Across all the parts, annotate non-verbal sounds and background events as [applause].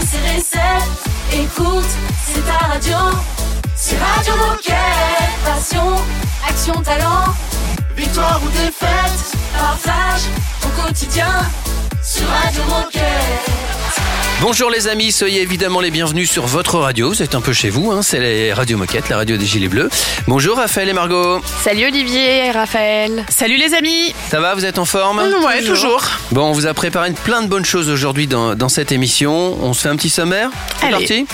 c'est recette. Écoute, c'est ta radio. C'est Radio Moquette. Passion, action, talent. Victoire ou défaite, partage au quotidien sur Radio Moquette. Bonjour les amis, soyez évidemment les bienvenus sur votre radio. Vous êtes un peu chez vous, hein, c'est les Radio Moquette, la radio des Gilets Bleus. Bonjour Raphaël et Margot. Salut Olivier et Raphaël. Salut les amis Ça va, vous êtes en forme Ouais, toujours. Bon, on vous a préparé plein de bonnes choses aujourd'hui dans, dans cette émission. On se fait un petit sommaire C'est Allez. parti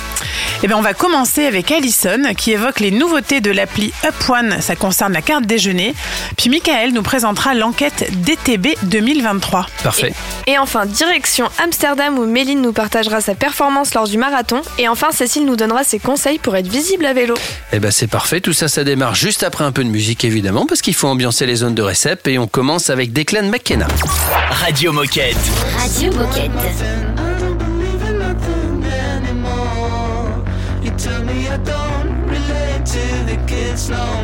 Eh bien, on va commencer avec Alison qui évoque les nouveautés de l'appli Up One. Ça concerne la carte déjeuner. Puis Michael nous présentera l'enquête DTB 2023. Parfait. Et enfin, direction Amsterdam où Méline nous partagera sa performance lors du marathon. Et enfin, Cécile nous donnera ses conseils pour être visible à vélo. Eh ben c'est parfait, tout ça ça démarre juste après un peu de musique évidemment parce qu'il faut ambiancer les zones de récep et on commence avec Declan McKenna. Radio Moquette. Radio Moquette. I don't believe in nothing anymore. You tell me I don't relate to the kids no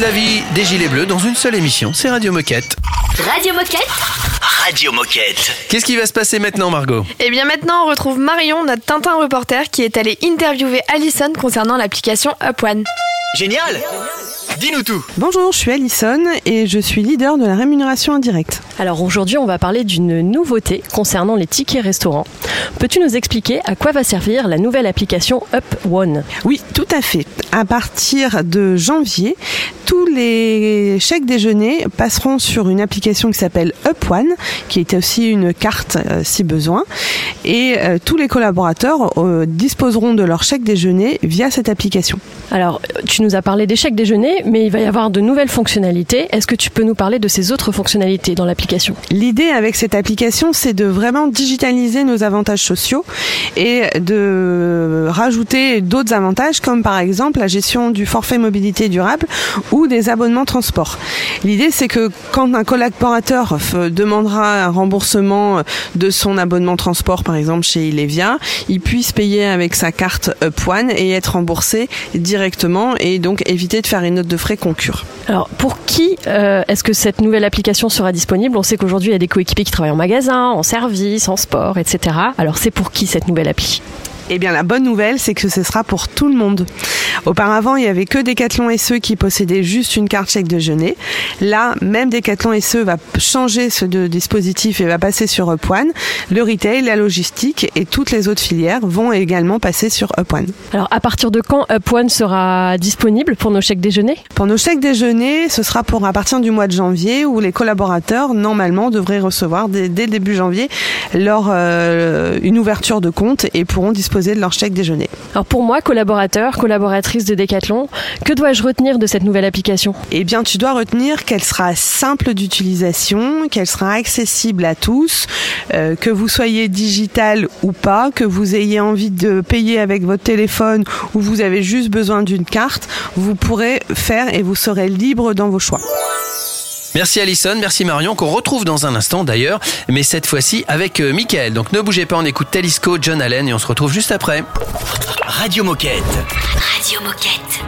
Toute la vie des Gilets Bleus dans une seule émission, c'est Radio Moquette. Radio Moquette. Radio Moquette. Qu'est-ce qui va se passer maintenant Margot? Et bien maintenant, on retrouve Marion, notre Tintin reporter, qui est allée interviewer Alison concernant l'application Up One. Génial Dis-nous tout. Bonjour, je suis Alison et je suis leader de la rémunération indirecte. Alors aujourd'hui, on va parler d'une nouveauté concernant les tickets restaurants. Peux-tu nous expliquer à quoi va servir la nouvelle application Up One Oui, tout à fait. À partir de janvier, tous les chèques déjeuner passeront sur une application qui s'appelle Up One, qui est aussi une carte euh, si besoin. Et euh, tous les collaborateurs euh, disposeront de leur chèque déjeuner via cette application. Alors, tu nous as parlé des chèques déjeuner, mais il va y avoir de nouvelles fonctionnalités. Est-ce que tu peux nous parler de ces autres fonctionnalités dans l'application? L'idée avec cette application, c'est de vraiment digitaliser nos avantages sociaux et de rajouter d'autres avantages comme par exemple la gestion du forfait mobilité durable ou des abonnements transport. L'idée, c'est que quand un collaborateur demandera un remboursement de son abonnement transport, par exemple chez Ilevia, il puisse payer avec sa carte Up One et être remboursé directement et donc éviter de faire une note de Alors, pour qui euh, est-ce que cette nouvelle application sera disponible? On sait qu'aujourd'hui, il y a des coéquipiers qui travaillent en magasin, en service, en sport, etc. Alors, c'est pour qui cette nouvelle appli? Eh bien, la bonne nouvelle, c'est que ce sera pour tout le monde. Auparavant, il y avait que Decathlon SE qui possédait juste une carte chèque déjeuner. Là, même Decathlon SE va changer ce de- dispositif et va passer sur Up One. Le retail, la logistique et toutes les autres filières vont également passer sur Up One. Alors, à partir de quand Up One sera disponible pour nos chèques déjeuner? Pour nos chèques déjeuner, ce sera pour à partir du mois de janvier où les collaborateurs, normalement, devraient recevoir dès, début janvier leur, euh, une ouverture de compte et pourront disposer de leur chèque déjeuner. Alors, pour moi, collaborateur, collaboratrice de Decathlon, que dois-je retenir de cette nouvelle application? Eh bien, tu dois retenir qu'elle sera simple d'utilisation, qu'elle sera accessible à tous, euh, que vous soyez digital ou pas, que vous ayez envie de payer avec votre téléphone ou vous avez juste besoin d'une carte, vous pourrez faire et vous serez libre dans vos choix. Merci Alison, merci Marion, qu'on retrouve dans un instant d'ailleurs, mais cette fois-ci avec euh, Michael. Donc ne bougez pas, on écoute Talisco, John Allen et on se retrouve juste après. Radio Moquette. Radio Moquette.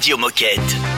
Radio Moquette.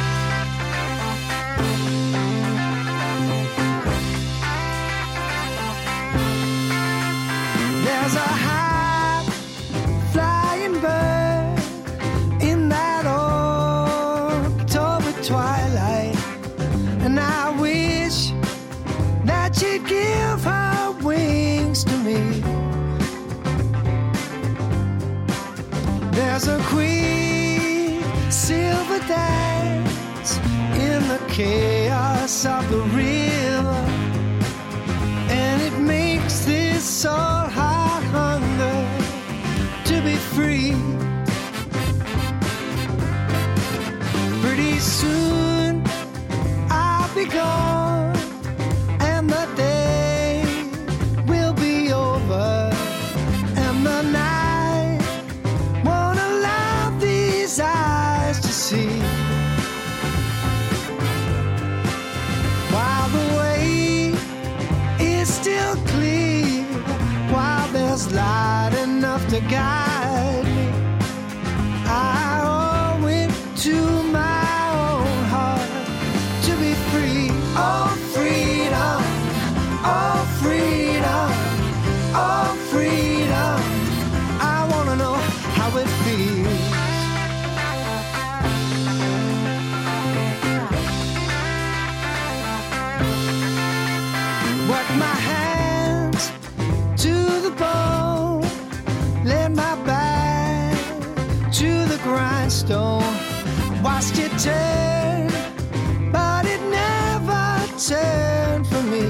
Watched it turn, but it never turned for me.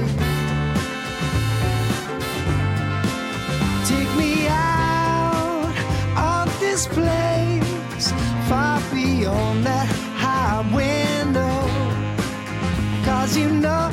Take me out of this place, far beyond that high window. Cause you know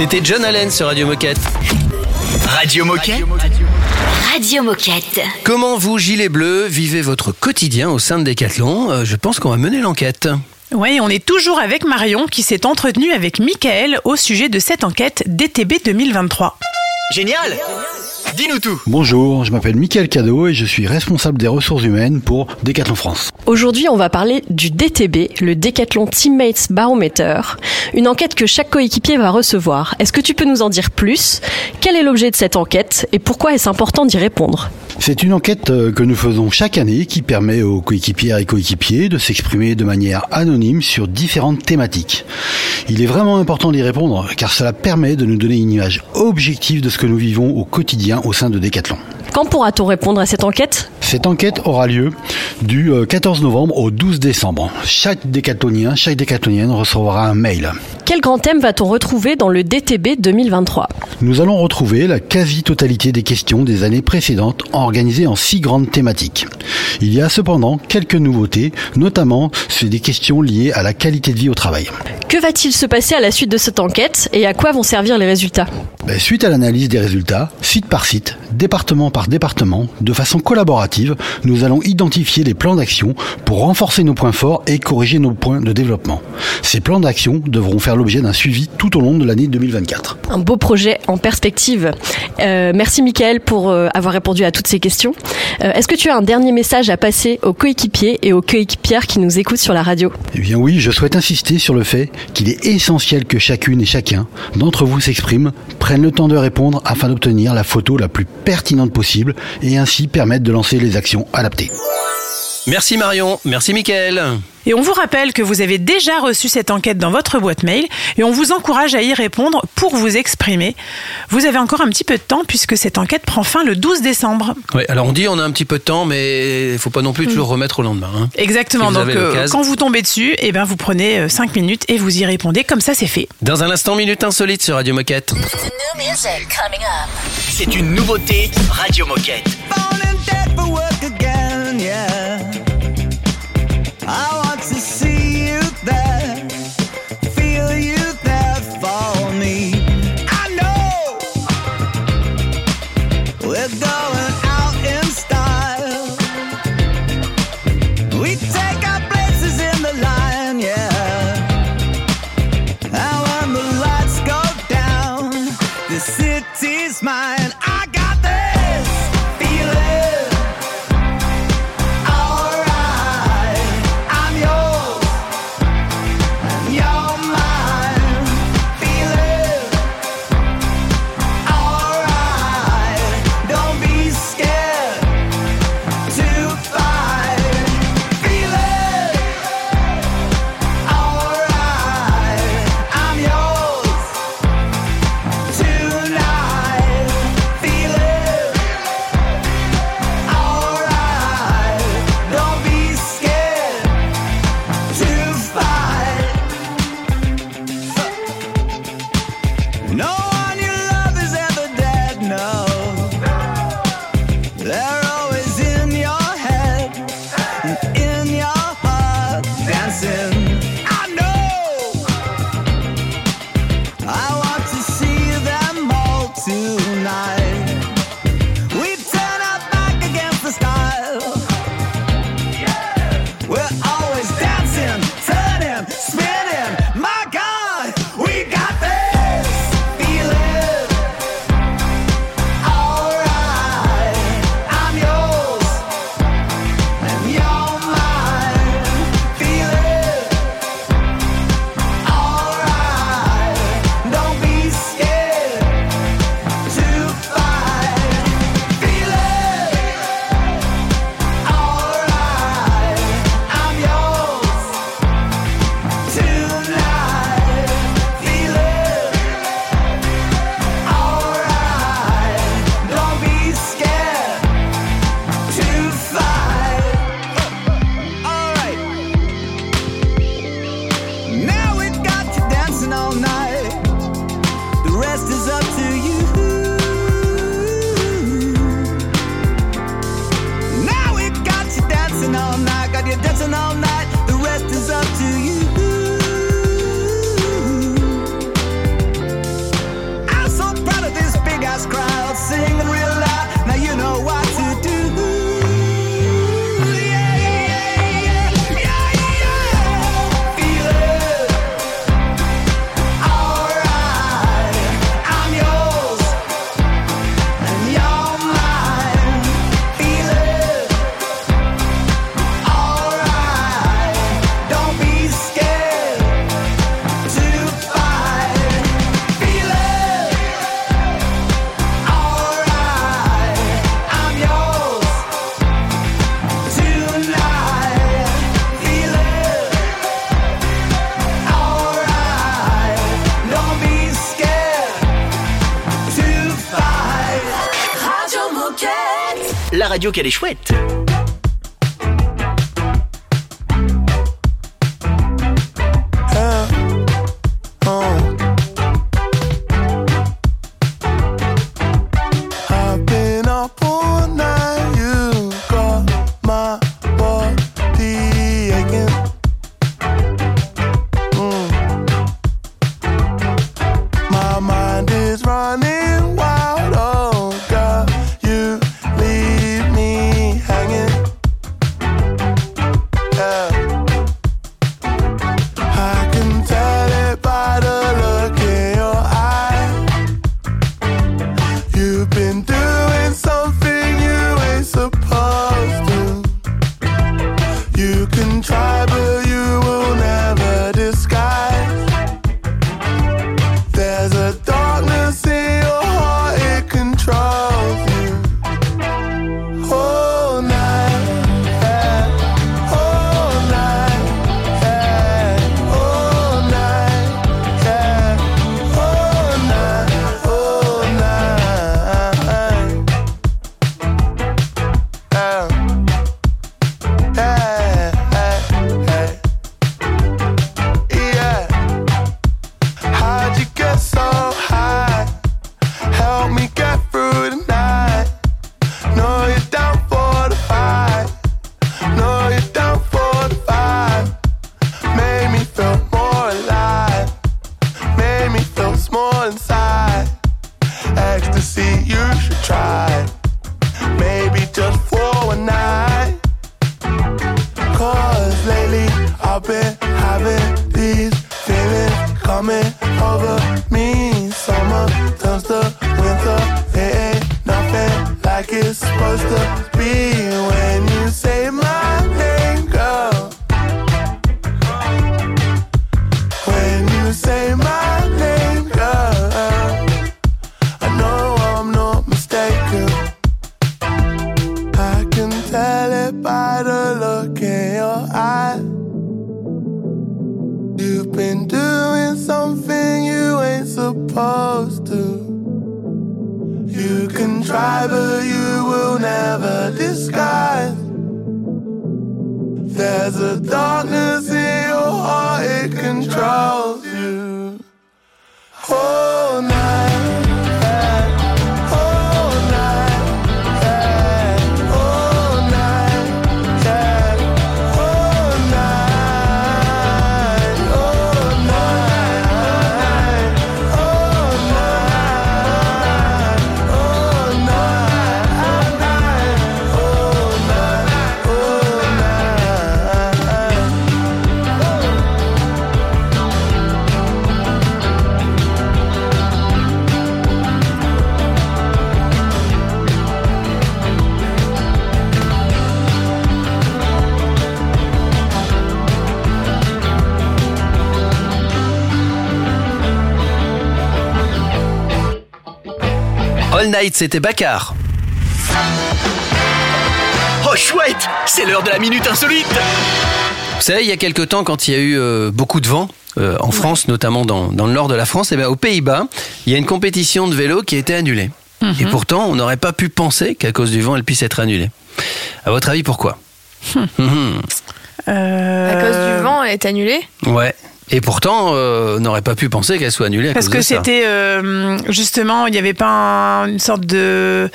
C'était John Allen sur Radio Moquette. Radio Moquette. Radio Moquette. Comment vous, Gilets Bleus, vivez votre quotidien au sein de Decathlon Euh, Je pense qu'on va mener l'enquête. Oui, on est toujours avec Marion qui s'est entretenue avec Michael au sujet de cette enquête DTB 2023. Génial Dis-nous tout Bonjour, je m'appelle Michael Cadeau et je suis responsable des ressources humaines pour Decathlon France. Aujourd'hui, on va parler du DTB, le Decathlon Teammates Barometer, une enquête que chaque coéquipier va recevoir. Est-ce que tu peux nous en dire plus? Quel est l'objet de cette enquête et pourquoi est-ce important d'y répondre? C'est une enquête euh, que nous faisons chaque année qui permet aux coéquipières et coéquipiers de s'exprimer de manière anonyme sur différentes thématiques. Il est vraiment important d'y répondre car cela permet de nous donner une image objective de ce que nous vivons au quotidien au sein de Decathlon. Quand pourra-t-on répondre à cette enquête? Cette enquête aura lieu du euh, 14 novembre au 12 décembre. Chaque décathlonien, chaque décathlonienne recevra un mail. Quel grand thème va-t-on retrouver dans le DTB 2023 Nous allons retrouver la quasi-totalité des questions des années précédentes organisées en six grandes thématiques. Il y a cependant quelques nouveautés, notamment sur des questions liées à la qualité de vie au travail. Que va-t-il se passer à la suite de cette enquête et à quoi vont servir les résultats? Ben, suite à l'analyse des résultats, site par site, département par département, de façon collaborative, nous allons identifier les plans d'action pour renforcer nos points forts et corriger nos points de développement. Ces plans d'action devront faire l'objet d'un suivi tout au long de l'année 2024. Un beau projet en perspective. Euh, merci Mickaël pour euh, avoir répondu à toutes ces questions. Euh, Est-ce que tu as un dernier message à passer aux coéquipiers et aux coéquipières qui nous écoutent sur la radio? Eh bien oui, je souhaite insister sur le fait qu'il est essentiel que chacune et chacun d'entre vous s'exprime, prenne le temps de répondre afin d'obtenir la photo la plus pertinente possible et ainsi permettre de lancer les actions adaptées. Merci Marion, merci Mickaël. Et on vous rappelle que vous avez déjà reçu cette enquête dans votre boîte mail et on vous encourage à y répondre pour vous exprimer. Vous avez encore un petit peu de temps puisque cette enquête prend fin le 12 décembre. Ouais, alors on dit on a un petit peu de temps, mais il faut pas non plus toujours remettre au lendemain. hein. Exactement. Si Donc euh, quand vous tombez dessus, eh ben vous prenez 5 minutes et vous y répondez. Comme ça, c'est fait. Dans un instant, minute insolite sur Radio Moquette. C'est une nouveauté Radio Moquette. La radio qu'elle est chouette. C'était Baccar. Oh chouette C'est l'heure de la minute insolite Vous savez, il y a quelque temps, quand il y a eu euh, beaucoup de vent, euh, en France, notamment dans, dans le nord de la France, et bien aux Pays-Bas, il y a une compétition de vélo qui a été annulée. Et pourtant, on n'aurait pas pu penser qu'à cause du vent, elle puisse être annulée. À votre avis, pourquoi? Mhm. Euh, À cause du vent, elle est annulée? Ouais. Et pourtant, euh, on n'aurait pas pu penser qu'elle soit annulée à Parce cause que c'était euh, justement, il n'y avait pas un- une sorte de,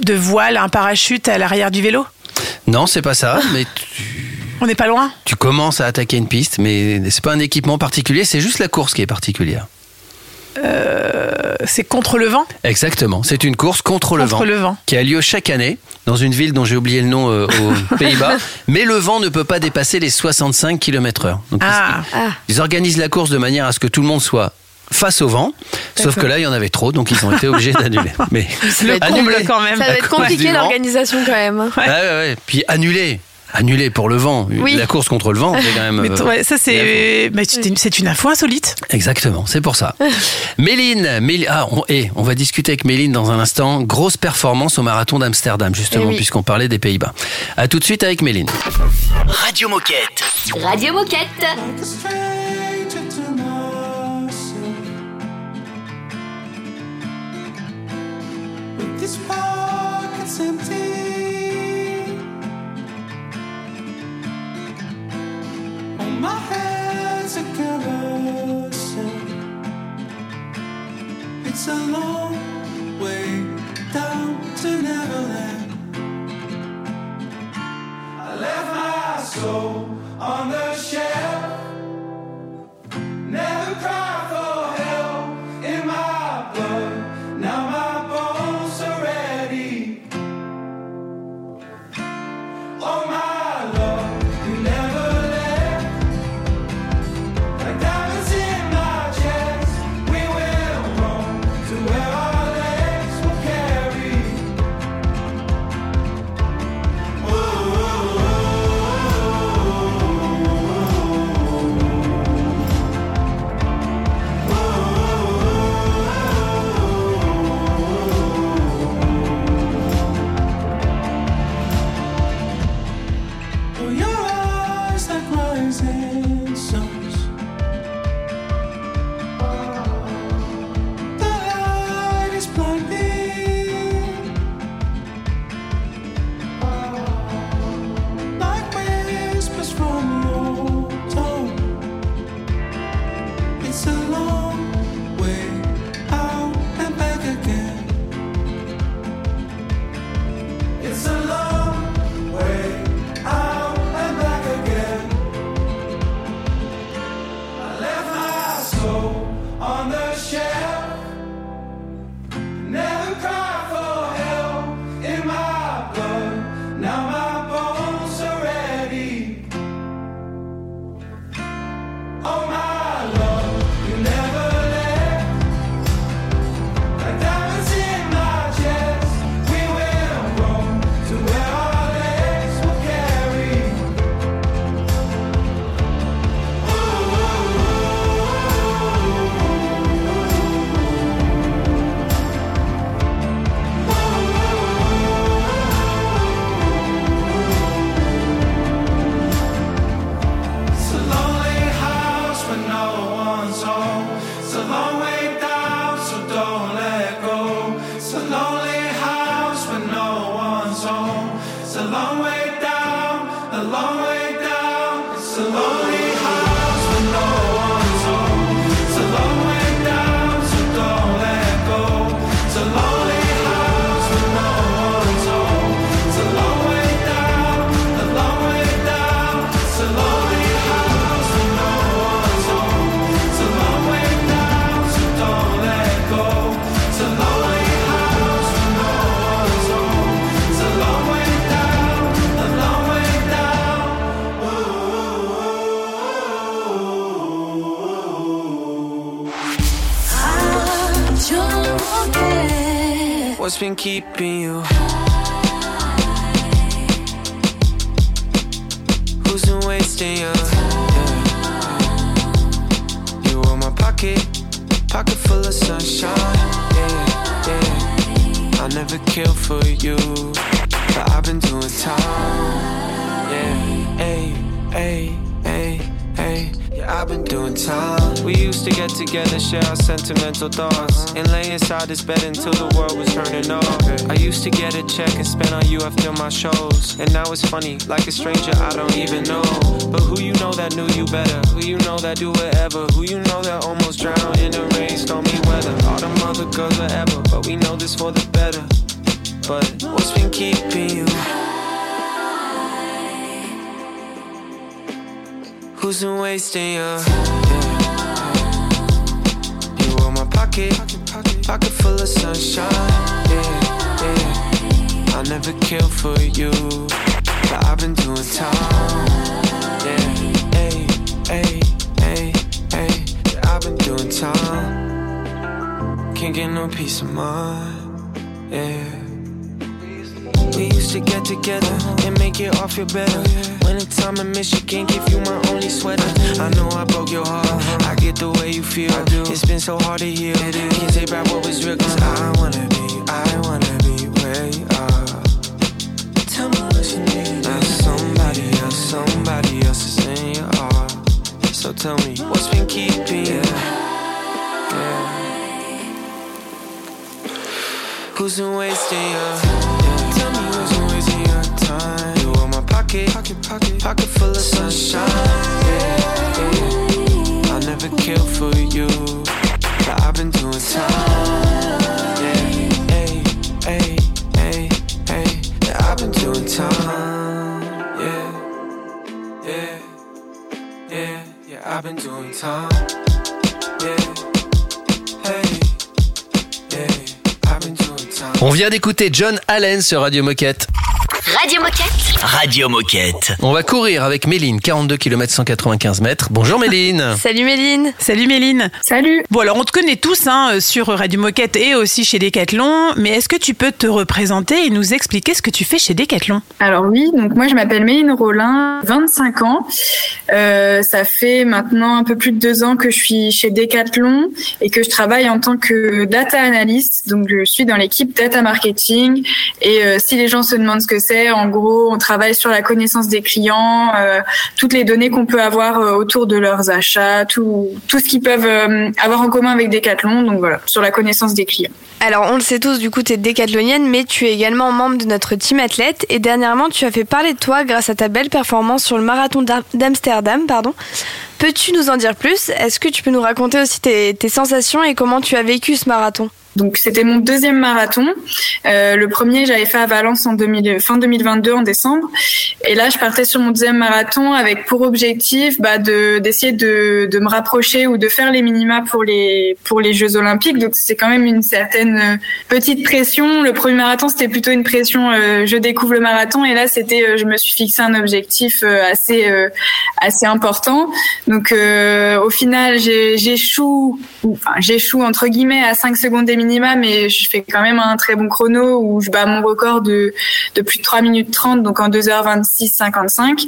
de voile, un parachute à l'arrière du vélo? Non, c'est pas ça, mais On n'est pas loin. tu commences à attaquer une piste, mais c'est pas un équipement particulier, c'est juste la course qui est particulière. Euh, C'est contre le vent Exactement, c'est une course contre, le, vent, le vent. qui a lieu chaque année dans une ville dont j'ai oublié le nom euh, aux [laughs] Pays-Bas, mais le vent ne peut pas dépasser les 65 km/h. Donc Ah, Ah, ils organisent la course de manière à ce que tout le monde soit face au vent, sauf que là il y en avait trop, donc ils ont été obligés [laughs] d'annuler. Mais être quand même. ça va être cause du compliqué l'organisation quand même. Ouais, ouais, ouais. Puis annuler, annuler pour le vent, Oui. la course contre le vent, c'est quand même. [laughs] mais euh, ouais, ça c'est mais c'est une, info insolite. Exactement, c'est pour ça. [laughs] Méline, Méline ah, on, eh, on va discuter avec Méline dans un instant. Grosse performance au marathon d'Amsterdam, justement, Eh oui. puisqu'on parlait des Pays-Bas. À tout de suite avec Méline. Radio Moquette. Radio Moquette. My head's a carousel. It's a long way down to Neverland. I left my soul on the shelf. Never cry for another one's home. It's a long way down, so don't. What's been keeping you? Who's been wasting you? Yeah. You were my pocket, pocket full of sunshine. Yeah, yeah. I'll never kill for you, but I've been doing time. Yeah, hey, hey, I've been doing time. We used to get together, share our sentimental thoughts, and lay inside this bed until the world was turning off. I used to get a check and spend on you after my shows, and now it's funny, like a stranger I don't even know. But who you know that knew you better? Who you know that do whatever? Who you know that almost drowned in the rain, stormy weather? All them other girls forever, but we know this for the better. But what's been keeping you? Who's been wasting you? Yeah. You were my pocket, pocket full of sunshine. Yeah, yeah. I'll never kill for you, but I've been doing time. Yeah, hey, hey, hey, hey. I've been doing time. Can't get no peace of mind. Yeah. We used to get together and make it all feel better. When it's time in Michigan, give you my only sweater. I know I broke your heart. I get the way you feel. It's been so hard to heal. Can't take back what was real. Cause I wanna be, I wanna be where you are. Tell me what you need. Now somebody else, somebody else is in your heart. So tell me, what's been keeping you? Yeah. Who's been wasting your pocket, pocket, pocket, pocket full of sunshine. Yeah. I'll never kill for you, but I've been doing time. Yeah, hey, hey, hey, hey. Yeah, I've been doing time. Yeah, yeah, yeah. I've been doing time. On vient d'écouter John Allen sur Radio Moquette. Radio Moquette. Radio Moquette. On va courir avec Méline, 42 km 195 mètres. Bonjour Méline. [laughs] Salut Méline. Salut Méline. Salut. Bon alors on te connaît tous hein, sur Radio Moquette et aussi chez Decathlon, mais est-ce que tu peux te représenter et nous expliquer ce que tu fais chez Decathlon? Alors oui, donc moi je m'appelle Méline Rollin, 25 ans. Euh, ça fait maintenant un peu plus de deux ans que je suis chez Decathlon et que je travaille en tant que data analyst. Donc je suis dans l'équipe data marketing et euh, si les gens se demandent ce que c'est, en gros on travaille sur la connaissance des clients, euh, toutes les données qu'on peut avoir euh, autour de leurs achats, tout, ce qu'ils peuvent euh, avoir en commun avec Decathlon. Donc voilà, sur la connaissance des clients. Alors, on le sait tous, du coup, tu es décathlonienne, mais tu es également membre de notre team athlète. Et dernièrement, tu as fait parler de toi grâce à ta belle performance sur le marathon d'Am- d'Amsterdam. pardon. Peux-tu nous en dire plus? Est-ce que tu peux nous raconter aussi tes sensations et comment tu as vécu ce marathon? Donc c'était mon deuxième marathon. Euh, le premier j'avais fait à Valence en 2000, fin 2022 en décembre. Et là je partais sur mon deuxième marathon avec pour objectif bah, de d'essayer de, de me rapprocher ou de faire les minima pour les pour les Jeux Olympiques. Donc c'est quand même une certaine euh, petite pression. Le premier marathon c'était plutôt une pression. euh, je découvre le marathon et là c'était je me suis fixé un objectif assez assez important. Donc au final j'échoue ou, enfin j'échoue entre guillemets à 5 secondes des minima minima, mais je fais quand même un très bon chrono où je bats mon record de, de plus de 3 minutes 30, donc en 2h26 55.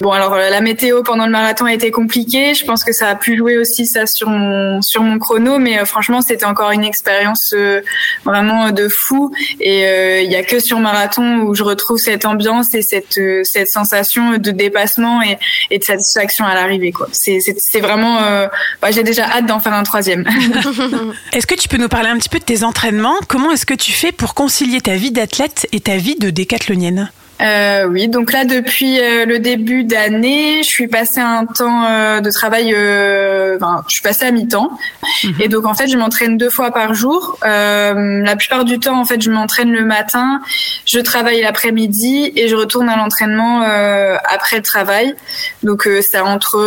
Bon, alors euh, la météo pendant le marathon a été compliquée. Je pense que ça a pu jouer aussi ça sur mon sur mon chrono, mais euh, franchement, c'était encore une expérience euh, vraiment de fou. Et euh, il y a que sur marathon où je retrouve cette ambiance et cette euh, cette sensation de dépassement et, et de satisfaction à l'arrivée. Quoi. C'est c'est c'est vraiment. euh, bah, J'ai déjà hâte d'en faire un troisième. [laughs] [laughs] Est-ce que tu peux nous parler un petit peu de tes entraînements Comment est-ce que tu fais pour concilier ta vie d'athlète et ta vie de décathlonienne? Euh, oui, donc là depuis euh, le début d'année, je suis passée à un temps euh, de travail, enfin, je suis passée à mi-temps, et donc en fait je m'entraîne deux fois par jour. La plupart du temps en fait je m'entraîne le matin, je travaille l'après-midi et je retourne à l'entraînement après le travail. Donc c'est entre,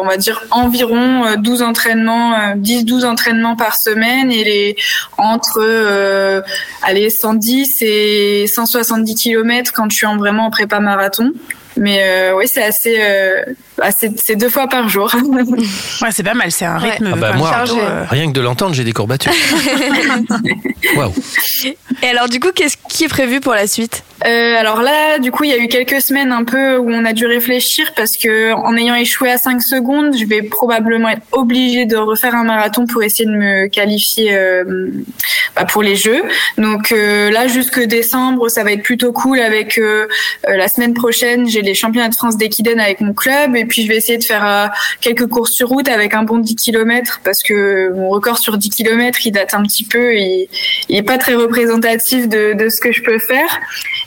on va dire environ euh, 12 entraînements, euh, 10-12 entraînements par semaine et les entre allez 110 et 170 km quand je suis en vraiment en prépa marathon. Mais euh, oui, c'est assez, euh, bah, c'est deux fois par jour. [laughs] Ouais, c'est pas mal, c'est un rythme Ah bah, moi, rien que de l'entendre, j'ai des courbatures. [laughs] Waouh. Et alors, du coup, qu'est-ce qui est prévu pour la suite? Euh, alors là, du coup, il y a eu quelques semaines un peu où on a dû réfléchir parce que en ayant échoué à 5 secondes, je vais probablement être obligée de refaire un marathon pour essayer de me qualifier euh, bah, pour les Jeux. Donc euh, là, jusque décembre, ça va être plutôt cool. Avec la semaine prochaine, j'ai les championnats de France d'Equiden avec mon club et puis je vais essayer de faire euh, quelques courses sur route avec un bon 10 km parce que mon record sur 10 km, il date un petit peu, et il est pas très représentatif de, ce que je peux faire.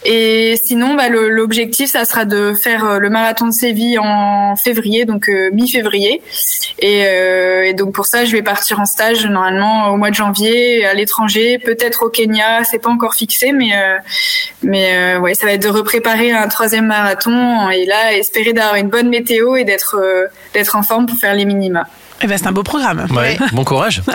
Et sinon, bah, l'objectif, ça sera de faire euh, le marathon de Séville en février, donc euh, mi-février. Et, donc pour ça, je vais partir en stage normalement au mois de janvier à l'étranger, peut-être au Kenya. C'est pas encore fixé, mais ça va être de repréparer un troisième marathon et là espérer d'avoir une bonne météo et d'être euh, d'être en forme pour faire les minima. Eh ben, c'est un beau programme. Ouais, Bon courage. [laughs]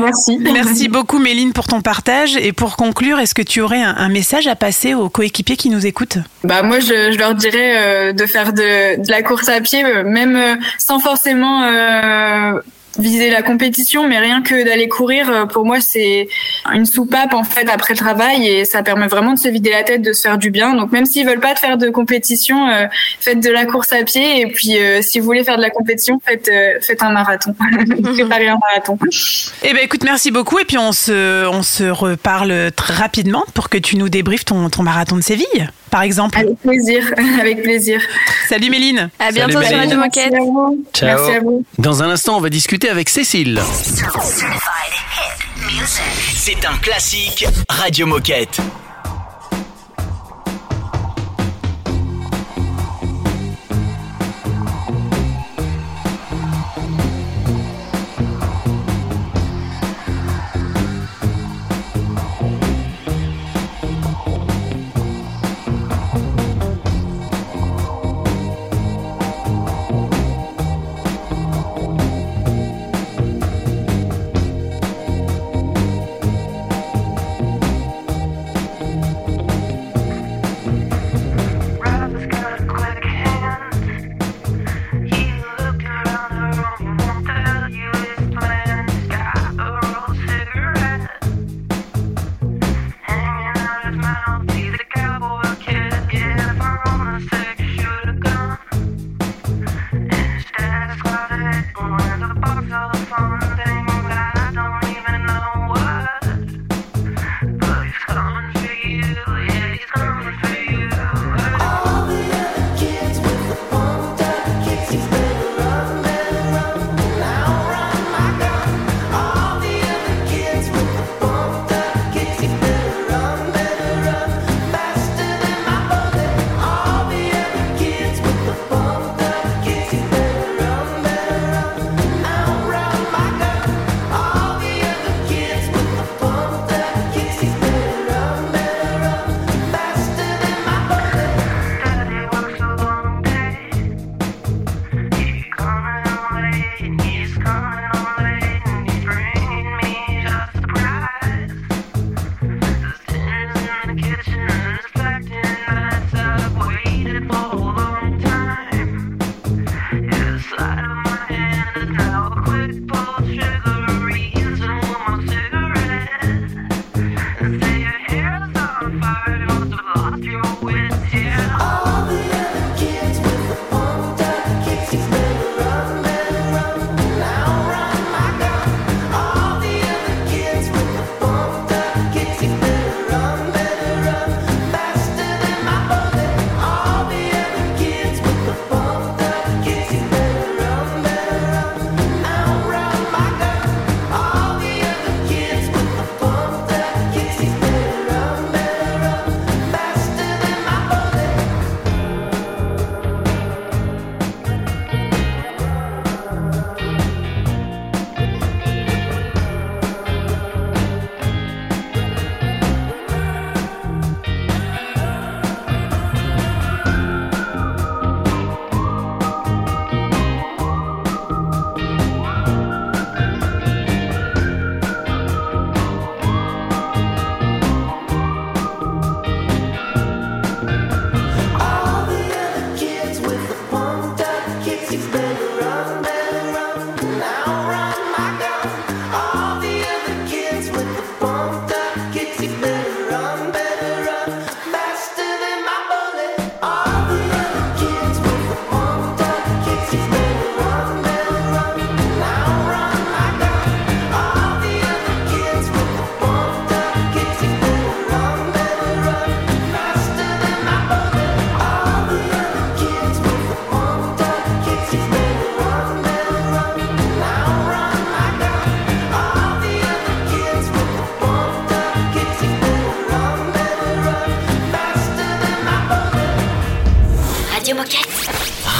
Merci. Merci beaucoup Méline pour ton partage. Et pour conclure, est-ce que tu aurais un, un message à passer aux coéquipiers qui nous écoutent? Bah moi je, je leur dirais euh, de faire de, de la course à pied, euh, même euh, sans forcément euh, viser la compétition, mais rien que d'aller courir, euh, pour moi c'est une soupape en fait après le travail et ça permet vraiment de se vider la tête, de se faire du bien. Donc même s'ils veulent pas faire de compétition, euh, faites de la course à pied et puis euh, si vous voulez faire de la compétition, faites euh, faites un marathon, [laughs] préparez un marathon. Eh ben écoute, merci beaucoup. Et puis on se, on se reparle très rapidement pour que tu nous débriefes ton, ton marathon de Séville, par exemple. Avec plaisir, [laughs] avec plaisir. Salut Méline. À Salut, bientôt sur Méline. Radio Moquette. Merci à vous. Ciao. Merci à vous. Dans un instant, on va discuter avec Cécile. C'est un classique Radio Moquette.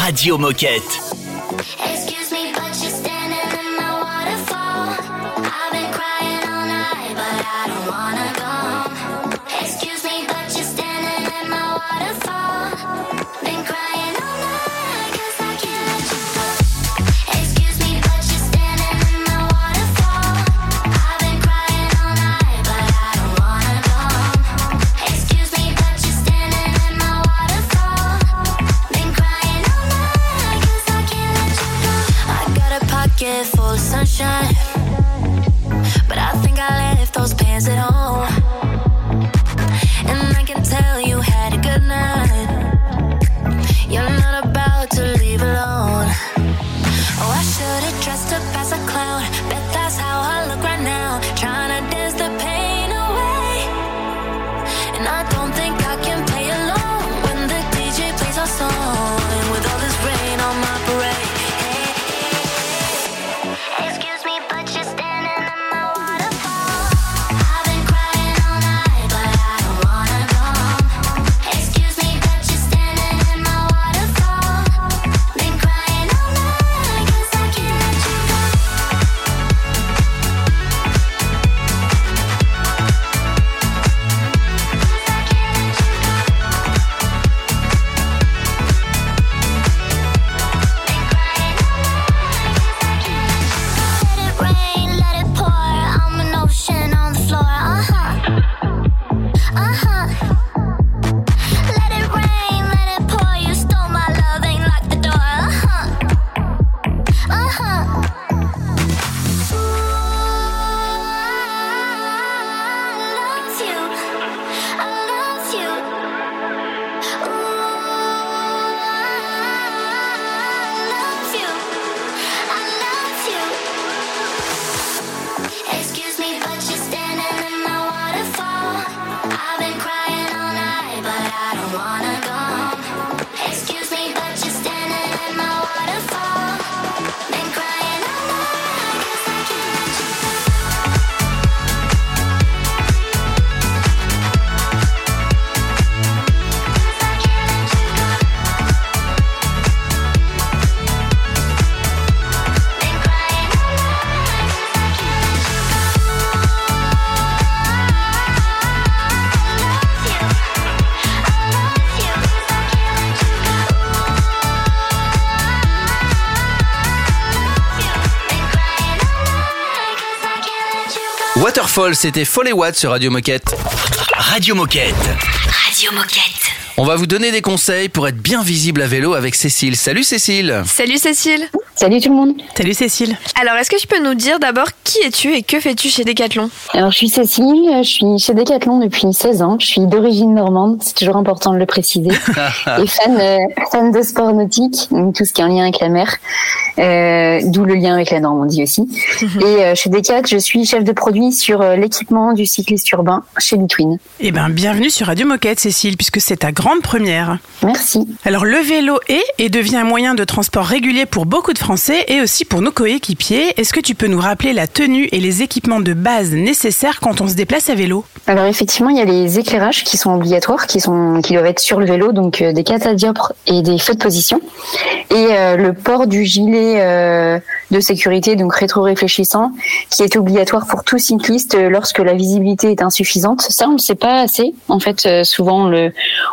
Radio Moquette. Waterfall, c'était Follet Watt sur Radio Moquette. Radio Moquette. Radio Moquette. On va vous donner des conseils pour être bien visible à vélo avec Cécile. Salut Cécile Salut Cécile. Salut tout le monde. Salut Cécile. Alors, est-ce que tu peux nous dire d'abord qui es-tu et que fais-tu chez Decathlon? Alors je suis Cécile, je suis chez Decathlon depuis 16 ans. Je suis d'origine normande, c'est toujours important de le préciser. [laughs] et fan, euh, fan de sport nautique, donc tout ce qui est en lien avec la mer, euh, d'où le lien avec la Normandie aussi. et euh, chez Decat, je suis chef de produit sur euh, l'équipement du cycliste urbain chez Between. Eh ben, bienvenue sur Radio Moquette, Cécile, puisque c'est ta grande première. Merci. Alors, le vélo est et devient un moyen de transport régulier pour beaucoup de Et aussi pour nos coéquipiers. Est-ce que tu peux nous rappeler la tenue et les équipements de base nécessaires quand on se déplace à vélo? Alors effectivement, il y a les éclairages qui sont obligatoires, qui sont qui doivent être sur le vélo, donc euh, des catadioptres et des feux de position, et euh, le port du gilet euh, de sécurité, donc rétro-réfléchissant, qui est obligatoire pour tout cycliste euh, lorsque la visibilité est insuffisante. Ça, on ne sait pas assez. En fait, euh, souvent,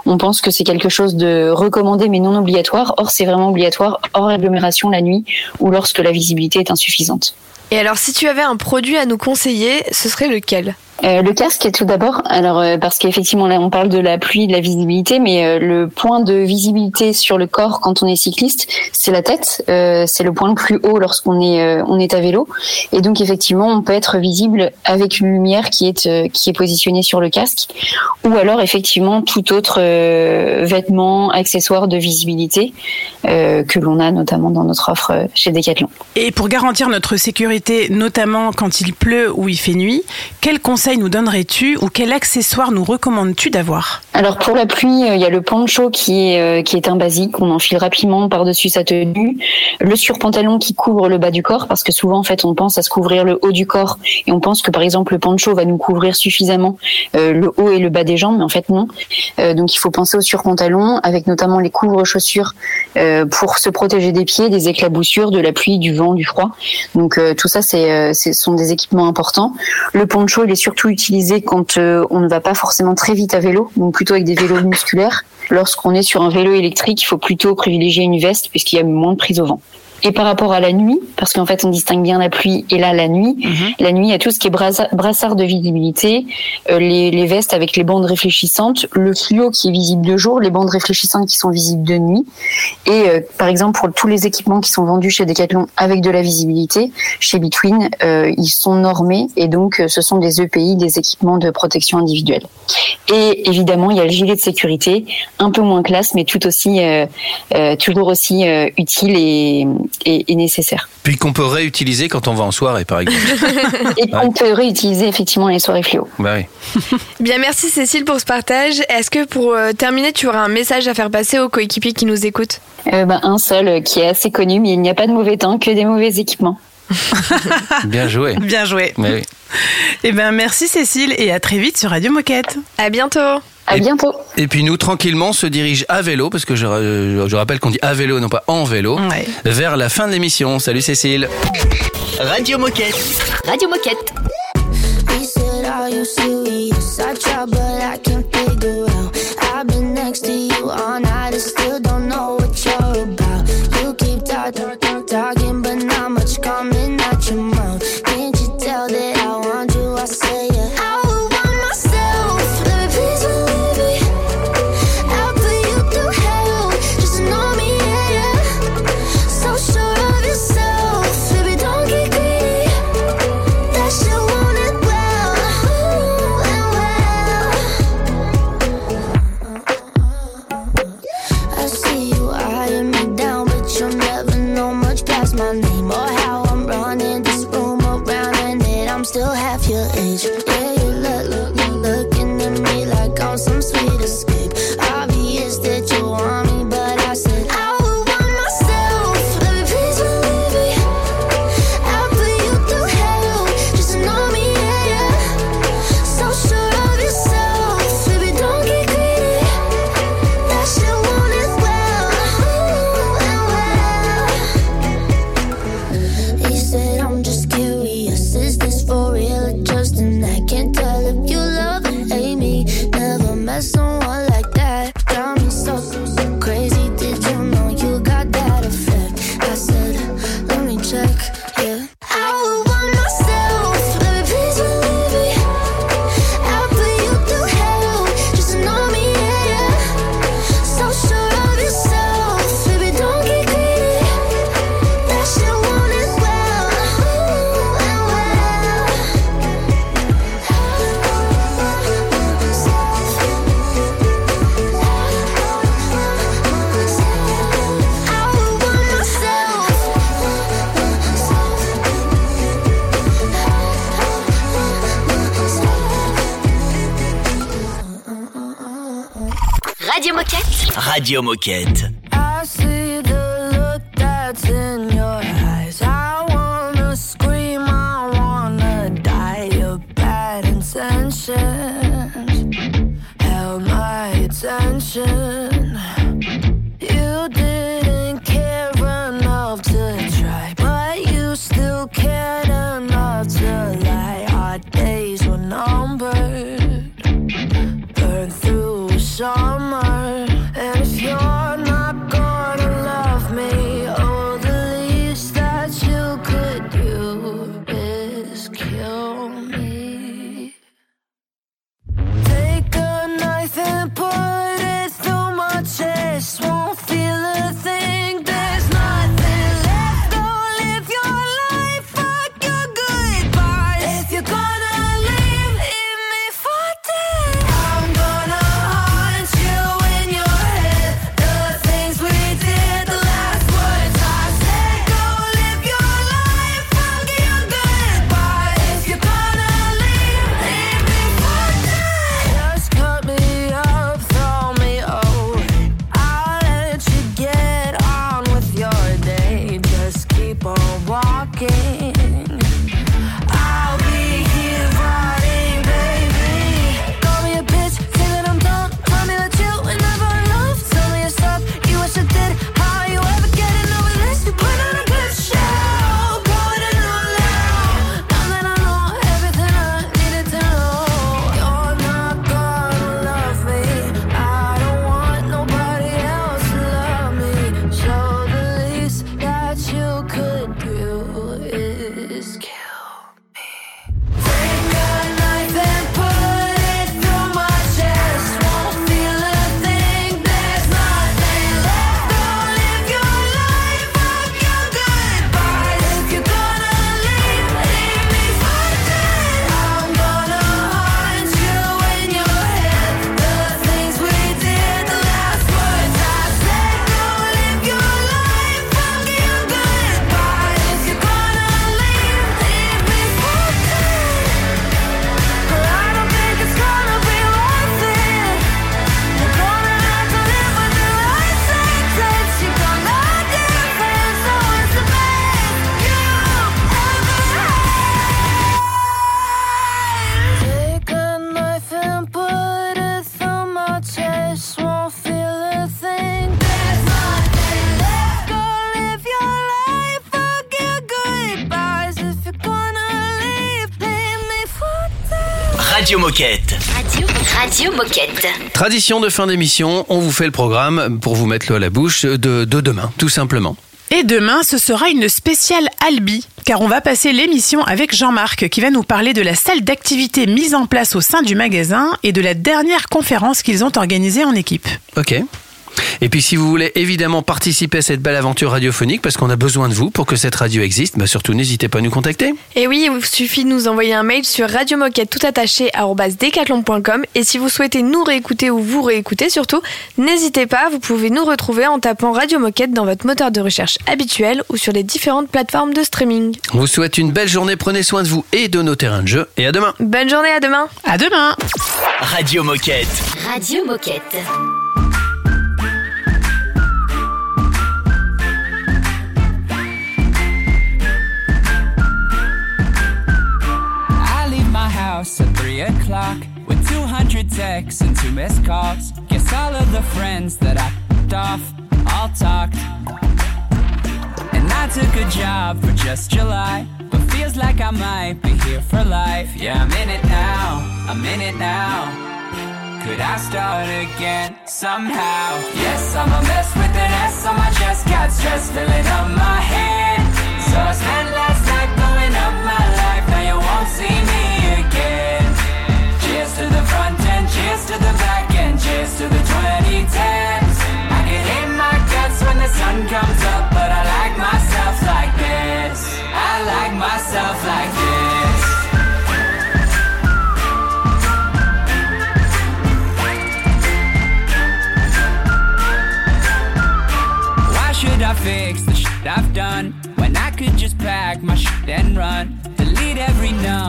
on, pense que c'est quelque chose de recommandé mais non obligatoire. Or, c'est vraiment obligatoire hors agglomération la nuit ou lorsque la visibilité est insuffisante. Et alors, si tu avais un produit à nous conseiller, ce serait lequel? Euh, le casque, tout d'abord. Alors, euh, parce qu'effectivement, là, on parle de la pluie, de la visibilité, mais euh, le point de visibilité sur le corps quand on est cycliste, c'est la tête. C'est le point le plus haut lorsqu'on est on est à vélo. Et donc, effectivement, on peut être visible avec une lumière qui est qui est positionnée sur le casque, ou alors effectivement tout autre vêtement, accessoire de visibilité que l'on a notamment dans notre offre chez Decathlon. Et pour garantir notre sécurité, notamment quand il pleut ou il fait nuit, quels conseils nous donnerais-tu ou quel accessoire nous recommandes-tu d'avoir? Alors pour la pluie, euh, il y a le poncho qui est euh, qui est un basique, on enfile rapidement par-dessus sa tenue, le surpantalon qui couvre le bas du corps parce que souvent en fait on pense à se couvrir le haut du corps et on pense que par exemple le poncho va nous couvrir suffisamment euh, le haut et le bas des jambes, mais en fait non. Donc il faut penser au surpantalon avec notamment les couvre-chaussures pour se protéger des pieds, des éclaboussures, de la pluie, du vent, du froid. Donc tout ça c'est ce sont des équipements importants. Le poncho il est surtout utilisé quand euh, on ne va pas forcément très vite à vélo, donc plutôt avec des vélos musculaires. Lorsqu'on est sur un vélo électrique, il faut plutôt privilégier une veste puisqu'il y a moins de prise au vent. Et par rapport à la nuit, parce qu'en fait on distingue bien la pluie et là la nuit, la nuit il y a tout ce qui est brassa- brassard de visibilité, euh, les, les vestes avec les bandes réfléchissantes, le fluo qui est visible de jour, les bandes réfléchissantes qui sont visibles de nuit. Et euh, par exemple pour tous les équipements qui sont vendus chez Decathlon avec de la visibilité, chez Between, euh, ils sont normés et donc euh, ce sont des EPI, des équipements de protection individuelle. Et évidemment il y a le gilet de sécurité, un peu moins classe mais tout aussi, euh, euh, toujours aussi euh, utile et, et, et nécessaire. Puis qu'on peut réutiliser quand on va en soirée, par exemple. [laughs] Et qu'on peut réutiliser effectivement les soirées fluo. bah oui. Bien, merci Cécile pour ce partage. Est-ce que pour euh, terminer, tu auras un message à faire passer aux coéquipiers qui nous écoutent? Euh, ben, un seul euh, qui est assez connu, mais il n'y a pas de mauvais temps, que des mauvais équipements. [laughs] Bien joué. Bien joué. Oui. Eh ben merci Cécile et à très vite sur Radio Moquette. À bientôt. À Et- bientôt. Et puis nous, tranquillement, on se dirige à vélo, parce que je, euh, je rappelle qu'on dit à vélo, non pas en vélo, Ouais. vers la fin de l'émission. Salut Cécile. Radio Moquette. Radio Moquette. He said, Are you serious? I try, but I can't figure out. I've been next to you all night and still don't know Radio Moquette. Radio Moquette. Radio, Radio Moquette. Tradition de fin d'émission, on vous fait le programme pour vous mettre l'eau à la bouche de, de demain, tout simplement. Et demain, ce sera une spéciale Albi, car on va passer l'émission avec Jean-Marc qui va nous parler de la salle d'activité mise en place au sein du magasin et de la dernière conférence qu'ils ont organisée en équipe. Ok. Et puis si vous voulez évidemment participer à cette belle aventure radiophonique, parce qu'on a besoin de vous pour que cette radio existe, bah surtout n'hésitez pas à nous contacter. Et oui, il vous suffit de nous envoyer un mail sur radiomoquette tout attaché decathlon.com. et si vous souhaitez nous réécouter ou vous réécouter surtout, n'hésitez pas, vous pouvez nous retrouver en tapant Radio Moquette dans votre moteur de recherche habituel ou sur les différentes plateformes de streaming. On vous souhaite une belle journée, prenez soin de vous et de nos terrains de jeu, et à demain. Bonne journée, à demain. À demain. Radio Moquette. Radio Moquette. House at 3 o'clock with 200 texts and two missed calls. Guess all of the friends that I f***ed off all talked. And I took a job for just July, but feels like I might be here for life. Yeah, I'm in it now, I'm in it now. Could I start again somehow? Yes, I'm a mess with an S on my chest. Got stress filling up my head. To the front end, cheers to the back end, cheers to the 2010s.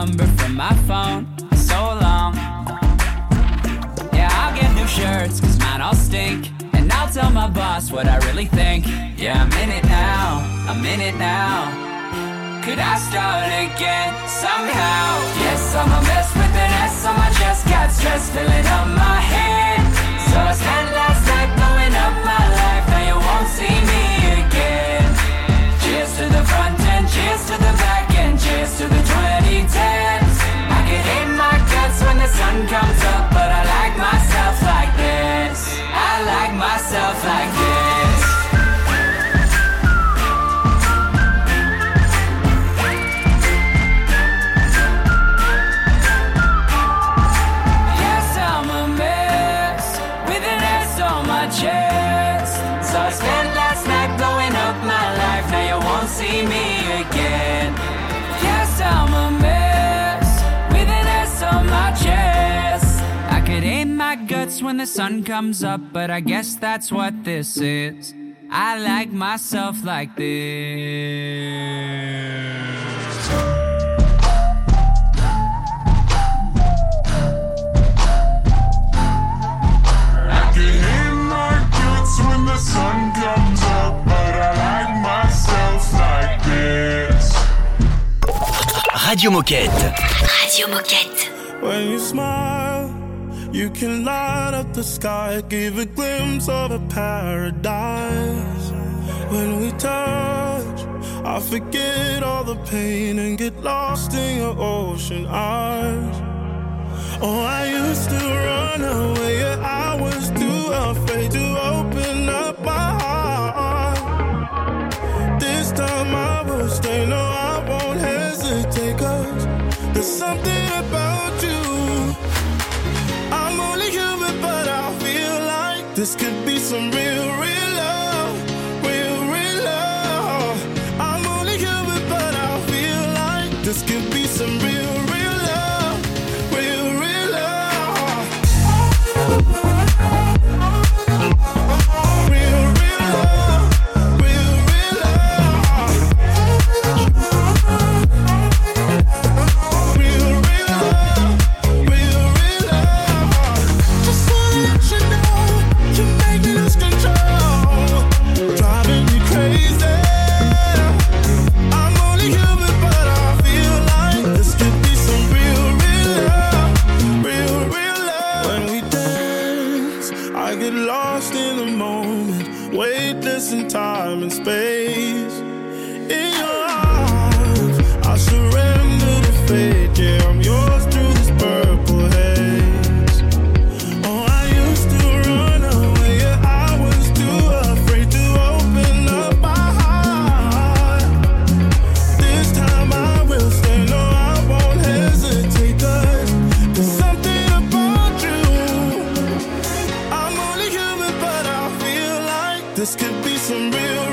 Number from my phone. So long. Yeah, I'll get new shirts, cause mine all stink. And I'll tell my boss what I really think. Yeah, I'm in it now. I'm in it now. Could I start again somehow? Yes, I'm a mess with an S on my chest. Got stress filling up my head. So I spent last night blowing up my life. Now you won't see me again. Cheers to the front end, cheers to the back cheers to the 2010s. I can hate my guts when the sun comes up, but I like myself like this. I like myself like this. When the sun comes up, but I guess that's what this is. I like myself like this. I can hit my guts when the sun comes up, but I like myself like this. Radio Moquette. Radio Moquette. When you smile, you can light up the sky, give a glimpse of a paradise. When we touch, I forget all the pain and get lost in your ocean eyes. Oh, I used to run away, yeah, I was too afraid to open up my heart. This time I will stay, no, I won't hesitate, cause there's something about this could be some real, real This could be some real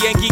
Yankee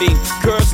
me. Girl,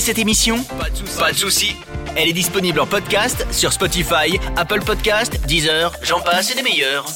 Cette émission Pas de souci. Elle est disponible en podcast sur Spotify, Apple Podcast, Deezer, j'en passe et des meilleurs.